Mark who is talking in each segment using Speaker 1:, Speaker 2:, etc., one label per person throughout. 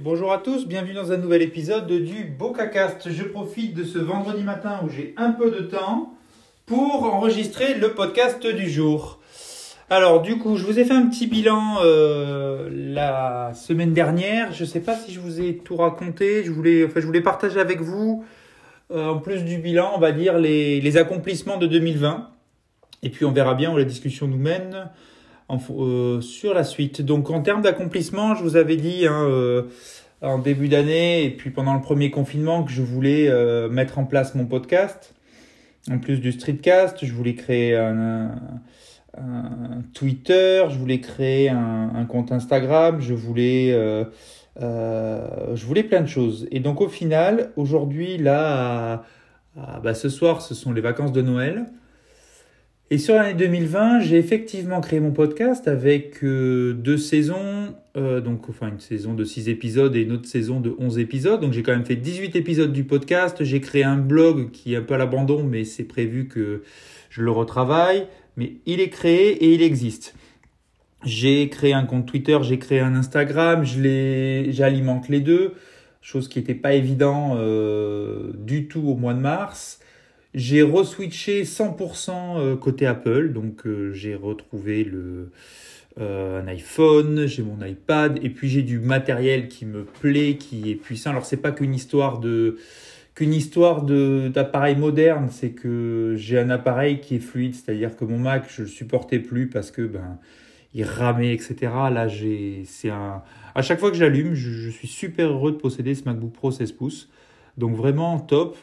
Speaker 1: Bonjour à tous, bienvenue dans un nouvel épisode du BocaCast. Je profite de ce vendredi matin où j'ai un peu de temps pour enregistrer le podcast du jour. Alors du coup, je vous ai fait un petit bilan euh, la semaine dernière. Je ne sais pas si je vous ai tout raconté. Je voulais, enfin, je voulais partager avec vous, euh, en plus du bilan, on va dire les accomplissements de 2020. Et puis on verra bien où la discussion nous mène euh, sur la suite. Donc en termes d'accomplissement, je vous avais dit hein, euh, en début d'année et puis pendant le premier confinement que je voulais euh, mettre en place mon podcast. En plus du streetcast, je voulais créer un, Twitter, je voulais créer un, compte Instagram, je voulais je voulais plein de choses. Et donc au final, aujourd'hui, là, bah, ce soir, ce sont les vacances de Noël. Et sur l'année 2020, j'ai effectivement créé mon podcast avec euh, deux saisons, euh, donc enfin une saison de 6 épisodes et une autre saison de 11 épisodes. Donc j'ai quand même fait 18 épisodes du podcast. J'ai créé un blog qui est un peu à l'abandon, mais c'est prévu que je le retravaille. Mais il est créé et il existe. J'ai créé un compte Twitter, j'ai créé un Instagram, j'alimente les deux, chose qui n'était pas évident euh, du tout au mois de mars. J'ai reswitché 100% euh, côté Apple, donc euh, j'ai retrouvé le, euh, un iPhone, j'ai mon iPad, et puis j'ai du matériel qui me plaît, qui est puissant. Alors c'est pas qu'une histoire de qu'une histoire de d'appareil moderne, c'est que j'ai un appareil qui est fluide, c'est-à-dire que mon Mac je le supportais plus parce que ben il ramait, etc. Là j'ai c'est un à chaque fois que j'allume, je, je suis super heureux de posséder ce MacBook Pro 16 pouces. Donc vraiment top.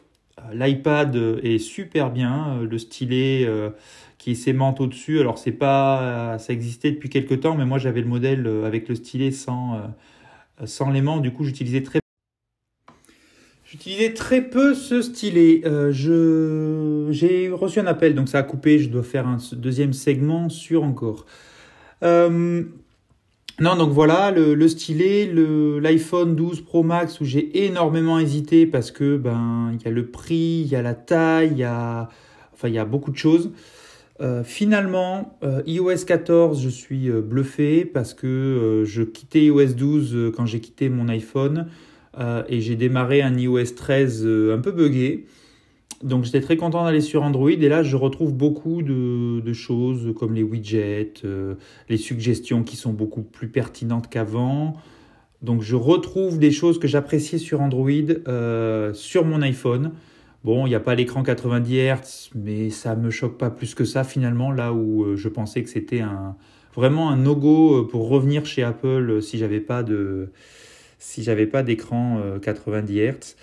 Speaker 1: L'iPad est super bien, le stylet euh, qui s'aimante au-dessus. Alors c'est pas, ça existait depuis quelques temps, mais moi j'avais le modèle euh, avec le stylet sans, euh, sans l'aimant. Du coup, j'utilisais très, j'utilisais très peu ce stylet. Euh, je, j'ai reçu un appel, donc ça a coupé. Je dois faire un deuxième segment sur encore. Euh, non, donc voilà, le, le stylet, le, l'iPhone 12 Pro Max où j'ai énormément hésité parce que ben il y a le prix, il y a la taille, il y a enfin il y a beaucoup de choses. Euh, finalement, euh, iOS 14, je suis euh, bluffé parce que je quittais iOS 12 euh, quand j'ai quitté mon iPhone et j'ai démarré un iOS 13 un peu buggé. Donc j'étais très content d'aller sur Android et là je retrouve beaucoup de, choses comme les widgets, euh, les suggestions qui sont beaucoup plus pertinentes qu'avant. Donc je retrouve des choses que j'appréciais sur Android euh, sur mon iPhone. Bon, il n'y a pas l'écran 90 Hz, mais ça me choque pas plus que ça finalement, là où euh, je pensais que c'était un, vraiment un no-go pour revenir chez Apple si j'avais pas de si j'avais pas d'écran euh, 90 Hz.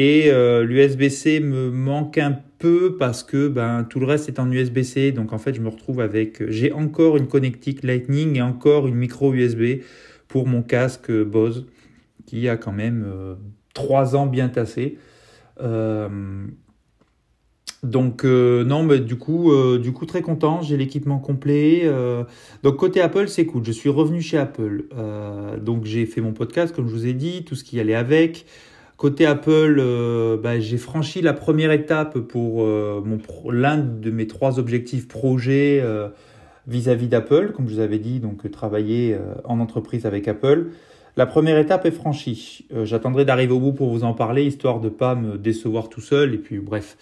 Speaker 1: Et euh, l'USB-C me manque un peu parce que ben, tout le reste est en USB-C. Donc en fait, je me retrouve avec. J'ai encore une connectique Lightning et encore une micro USB pour mon casque Bose qui a quand même euh, 3 ans bien tassé. Euh, donc euh, non, mais du coup, très content. J'ai l'équipement complet. donc côté Apple, c'est cool. Je suis revenu chez Apple. Donc j'ai fait mon podcast, comme je vous ai dit, tout ce qui allait avec. Côté Apple, euh, bah, j'ai franchi la première étape pour euh, l'un de mes trois objectifs projets euh, vis-à-vis d'Apple, comme je vous avais dit, donc travailler en entreprise avec Apple. La première étape est franchie. J'attendrai d'arriver au bout pour vous en parler, histoire de pas me décevoir tout seul. Et puis bref.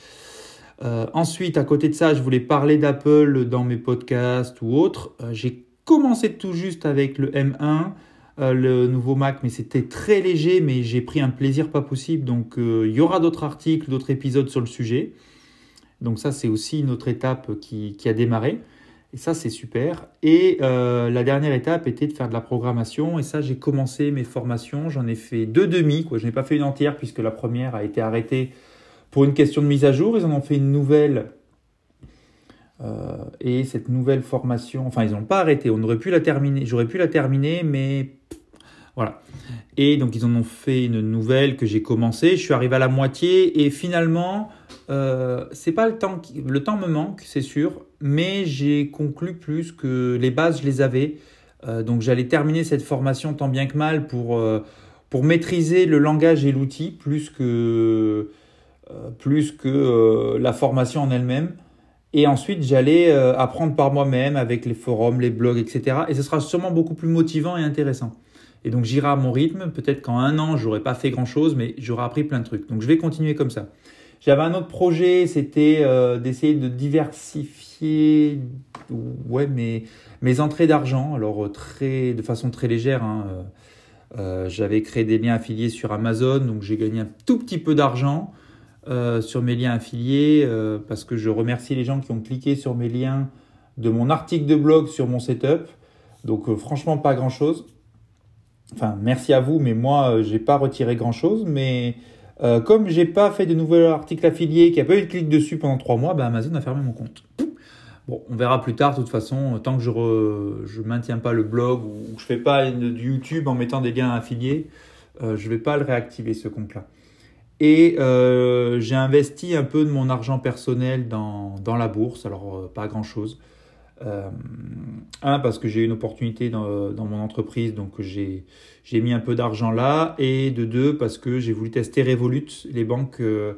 Speaker 1: Ensuite, à côté de ça, je voulais parler d'Apple dans mes podcasts ou autres. J'ai commencé tout juste avec le M1 euh, le nouveau Mac, mais c'était très léger, mais j'ai pris un plaisir pas possible. Donc euh, il y aura d'autres articles, d'autres épisodes sur le sujet. Donc ça, c'est aussi une autre étape qui, qui a démarré. Et ça, c'est super. Et euh, la dernière étape était de faire de la programmation. Et ça, j'ai commencé mes formations. J'en ai fait deux demi. Quoi. Je n'ai pas fait une entière puisque la première a été arrêtée pour une question de mise à jour. Ils en ont fait une nouvelle. Et cette nouvelle formation, enfin, ils n'ont pas arrêté. On aurait pu la terminer. J'aurais pu la terminer, mais voilà. Et donc, ils en ont fait une nouvelle que j'ai commencé. Je suis arrivé à la moitié et finalement, euh, c'est pas le temps qui... le temps me manque, c'est sûr, mais j'ai conclu plus que les bases, je les avais. Euh, donc, j'allais terminer cette formation tant bien que mal pour euh, pour maîtriser le langage et l'outil plus que plus que la formation en elle-même. Et ensuite, j'allais apprendre par moi-même avec les forums, les blogs, etc. Et ce sera sûrement beaucoup plus motivant et intéressant. Et donc j'irai à mon rythme. Peut-être qu'en un an, j'aurais pas fait grand-chose, mais j'aurai appris plein de trucs. Donc je vais continuer comme ça. J'avais un autre projet, c'était euh, d'essayer de diversifier ouais, mes, entrées d'argent. Alors très, de façon très légère. Hein, euh, j'avais créé des liens affiliés sur Amazon, donc j'ai gagné un tout petit peu d'argent. Euh, sur mes liens affiliés euh, parce que je remercie les gens qui ont cliqué sur mes liens de mon article de blog sur mon setup. Donc euh, franchement pas grand chose. Enfin merci à vous, mais moi j'ai pas retiré grand chose. Mais comme j'ai pas fait de nouvel article affilié, qui a pas eu de clic dessus pendant trois mois, bah, Amazon a fermé mon compte. Bon, on verra plus tard. De toute façon, tant que je ne maintiens pas le blog ou que je fais pas du YouTube en mettant des liens affiliés, je vais pas le réactiver ce compte-là. Et euh, j'ai investi un peu de mon argent personnel dans, la bourse, alors euh, pas grand-chose. Euh, un, parce que j'ai eu une opportunité dans, mon entreprise, donc j'ai mis un peu d'argent là. Et de deux, parce que j'ai voulu tester Revolut, les banques, euh,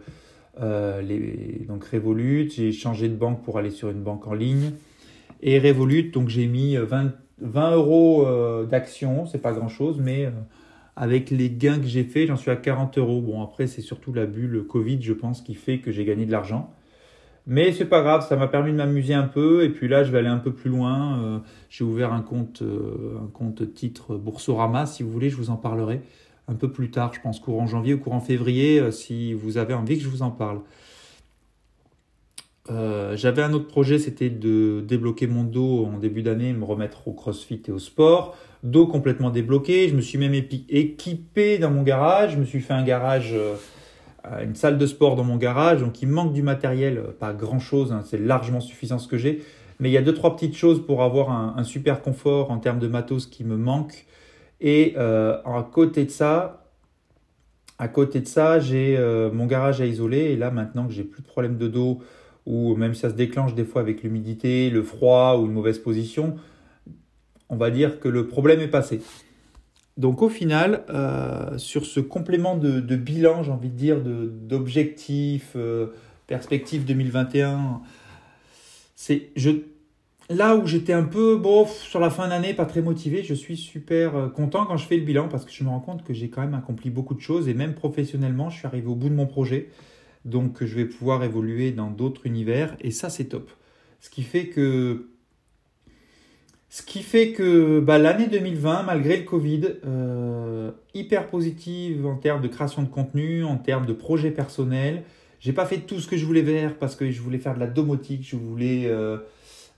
Speaker 1: les, donc Revolut, j'ai changé de banque pour aller sur une banque en ligne. Et Revolut, donc j'ai mis 20, 20 euros d'action, c'est pas grand-chose, mais avec les gains que j'ai faits, j'en suis à 40 euros. Bon, après, c'est surtout la bulle Covid, je pense, qui fait que j'ai gagné de l'argent. Mais c'est pas grave, ça m'a permis de m'amuser un peu. Et puis là, je vais aller un peu plus loin. Euh, j'ai ouvert un compte, euh, un compte titre Boursorama. Si vous voulez, je vous en parlerai un peu plus tard. Je pense courant janvier ou courant février, euh, si vous avez envie que je vous en parle. J'avais un autre projet, c'était de débloquer mon dos en début d'année, me remettre au crossfit et au sport dos complètement débloqué. Je me suis même équipé dans mon garage. Je me suis fait un garage, une salle de sport dans mon garage. Donc il manque du matériel, euh, pas grand chose. Hein. c'est largement suffisant ce que j'ai. Mais il y a deux trois petites choses pour avoir un, super confort en termes de matos qui me manque. Et euh, à côté de ça, à côté de ça, j'ai mon garage à isoler. Et là, maintenant que j'ai plus de problème de dos, ou même si ça se déclenche des fois avec l'humidité, le froid ou une mauvaise position, on va dire que le problème est passé. Donc au final, euh, sur ce complément de, bilan, j'ai envie de dire, d'objectifs, euh, perspective 2021, c'est je là où j'étais un peu bon sur la fin d'année, pas très motivé, je suis super euh, content quand je fais le bilan parce que je me rends compte que j'ai quand même accompli beaucoup de choses et même professionnellement, je suis arrivé au bout de mon projet. Donc je vais pouvoir évoluer dans d'autres univers et ça c'est top. Ce qui fait que ce qui fait que bah, l'année 2020, malgré le Covid, euh, hyper positive en termes de création de contenu, en termes de projets personnels. J'ai pas fait tout ce que je voulais faire parce que je voulais faire de la domotique, je voulais, euh,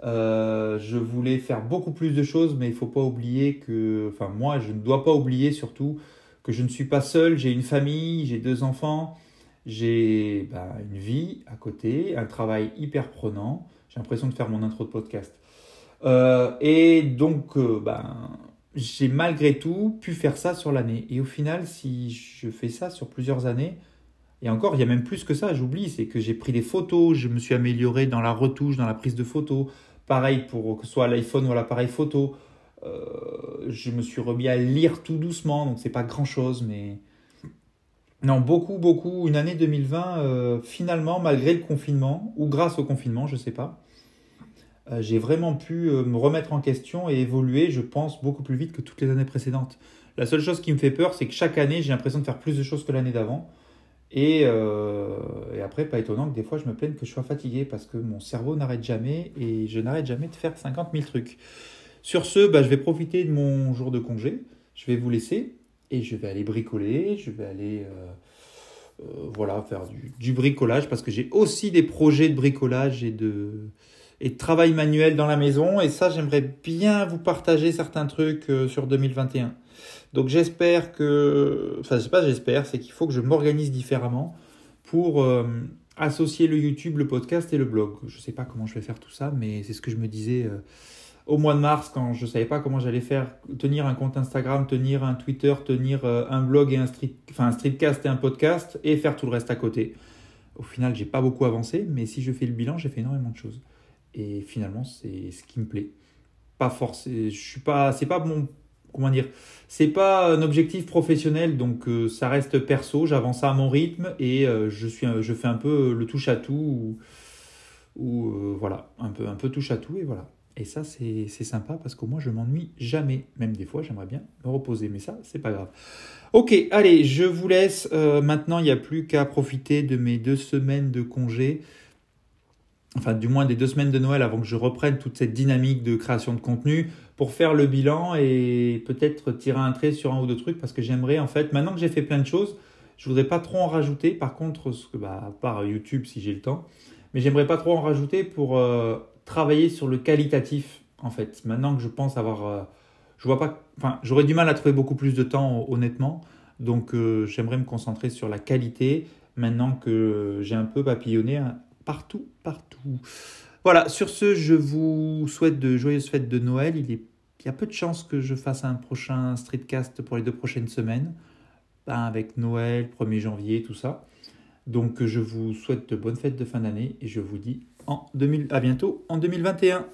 Speaker 1: euh, je voulais faire beaucoup plus de choses, mais il faut pas oublier que, enfin moi, je ne dois pas oublier surtout que je ne suis pas seul. J'ai une famille, j'ai deux enfants, j'ai bah, une vie à côté, un travail hyper prenant. J'ai l'impression de faire mon intro de podcast. Euh, et donc, euh, ben, j'ai malgré tout pu faire ça sur l'année. Et au final, si je fais ça sur plusieurs années, et encore, il y a même plus que ça, j'oublie, c'est que j'ai pris des photos, je me suis amélioré dans la retouche, dans la prise de photos. Pareil pour que ce soit l'iPhone ou l'appareil photo. Euh, je me suis remis à lire tout doucement, donc c'est pas grand chose, mais. Non, beaucoup, beaucoup. Une année 2020, finalement, malgré le confinement, ou grâce au confinement, je sais pas, j'ai vraiment pu euh, me remettre en question et évoluer, je pense, beaucoup plus vite que toutes les années précédentes. La seule chose qui me fait peur, c'est que chaque année, j'ai l'impression de faire plus de choses que l'année d'avant. Et, euh, après, pas étonnant que des fois, je me plaigne que je sois fatigué parce que mon cerveau n'arrête jamais et je n'arrête jamais de faire 50 000 trucs. Sur ce, bah, je vais profiter de mon jour de congé. Je vais vous laisser et je vais aller bricoler. Je vais aller voilà, faire du, du bricolage parce que j'ai aussi des projets de bricolage et de, et de travail manuel dans la maison. Et ça, j'aimerais bien vous partager certains trucs euh, sur 2021. Donc j'espère que, enfin je sais pas, j'espère, c'est qu'il faut que je m'organise différemment pour euh, associer le YouTube, le podcast et le blog. Je sais pas comment je vais faire tout ça, mais c'est ce que je me disais euh, au mois de mars quand je savais pas comment j'allais faire, tenir un compte Instagram, tenir un Twitter, tenir un blog et un street, enfin un streetcast et un podcast et faire tout le reste à côté. Au final, j'ai pas beaucoup avancé, mais si je fais le bilan, j'ai fait énormément de choses. Et finalement, c'est ce qui me plaît. Pas forcément, je suis pas, c'est pas mon, comment dire, c'est pas un objectif professionnel, donc euh, ça reste perso. J'avance à mon rythme et euh, je suis, je fais un peu le touche à tout ou, euh, voilà, un peu, un peu touche à tout et voilà. Et ça, c'est sympa parce qu'au moins, je m'ennuie jamais. Même des fois, j'aimerais bien me reposer, mais ça, c'est pas grave. Ok, allez, je vous laisse. Maintenant, il n'y a plus qu'à profiter de mes deux semaines de congé. Enfin, du moins des deux semaines de Noël avant que je reprenne toute cette dynamique de création de contenu pour faire le bilan et peut-être tirer un trait sur un ou deux trucs parce que j'aimerais, en fait, maintenant que j'ai fait plein de choses, je voudrais pas trop en rajouter. Par contre, ce que, bah, à part YouTube si j'ai le temps, mais j'aimerais pas trop en rajouter pour euh, travailler sur le qualitatif en fait. Maintenant que je pense avoir, euh, je vois pas, enfin j'aurais du mal à trouver beaucoup plus de temps honnêtement, donc euh, j'aimerais me concentrer sur la qualité. Maintenant que j'ai un peu papillonné hein, partout, partout. Voilà, sur ce, je vous souhaite de joyeuses fêtes de Noël. Il, est, il y a peu de chances que je fasse un prochain streetcast pour les deux prochaines semaines, ben, avec Noël, 1er janvier, tout ça. Donc je vous souhaite de bonnes fêtes de fin d'année et je vous dis en 2000, à bientôt en 2021.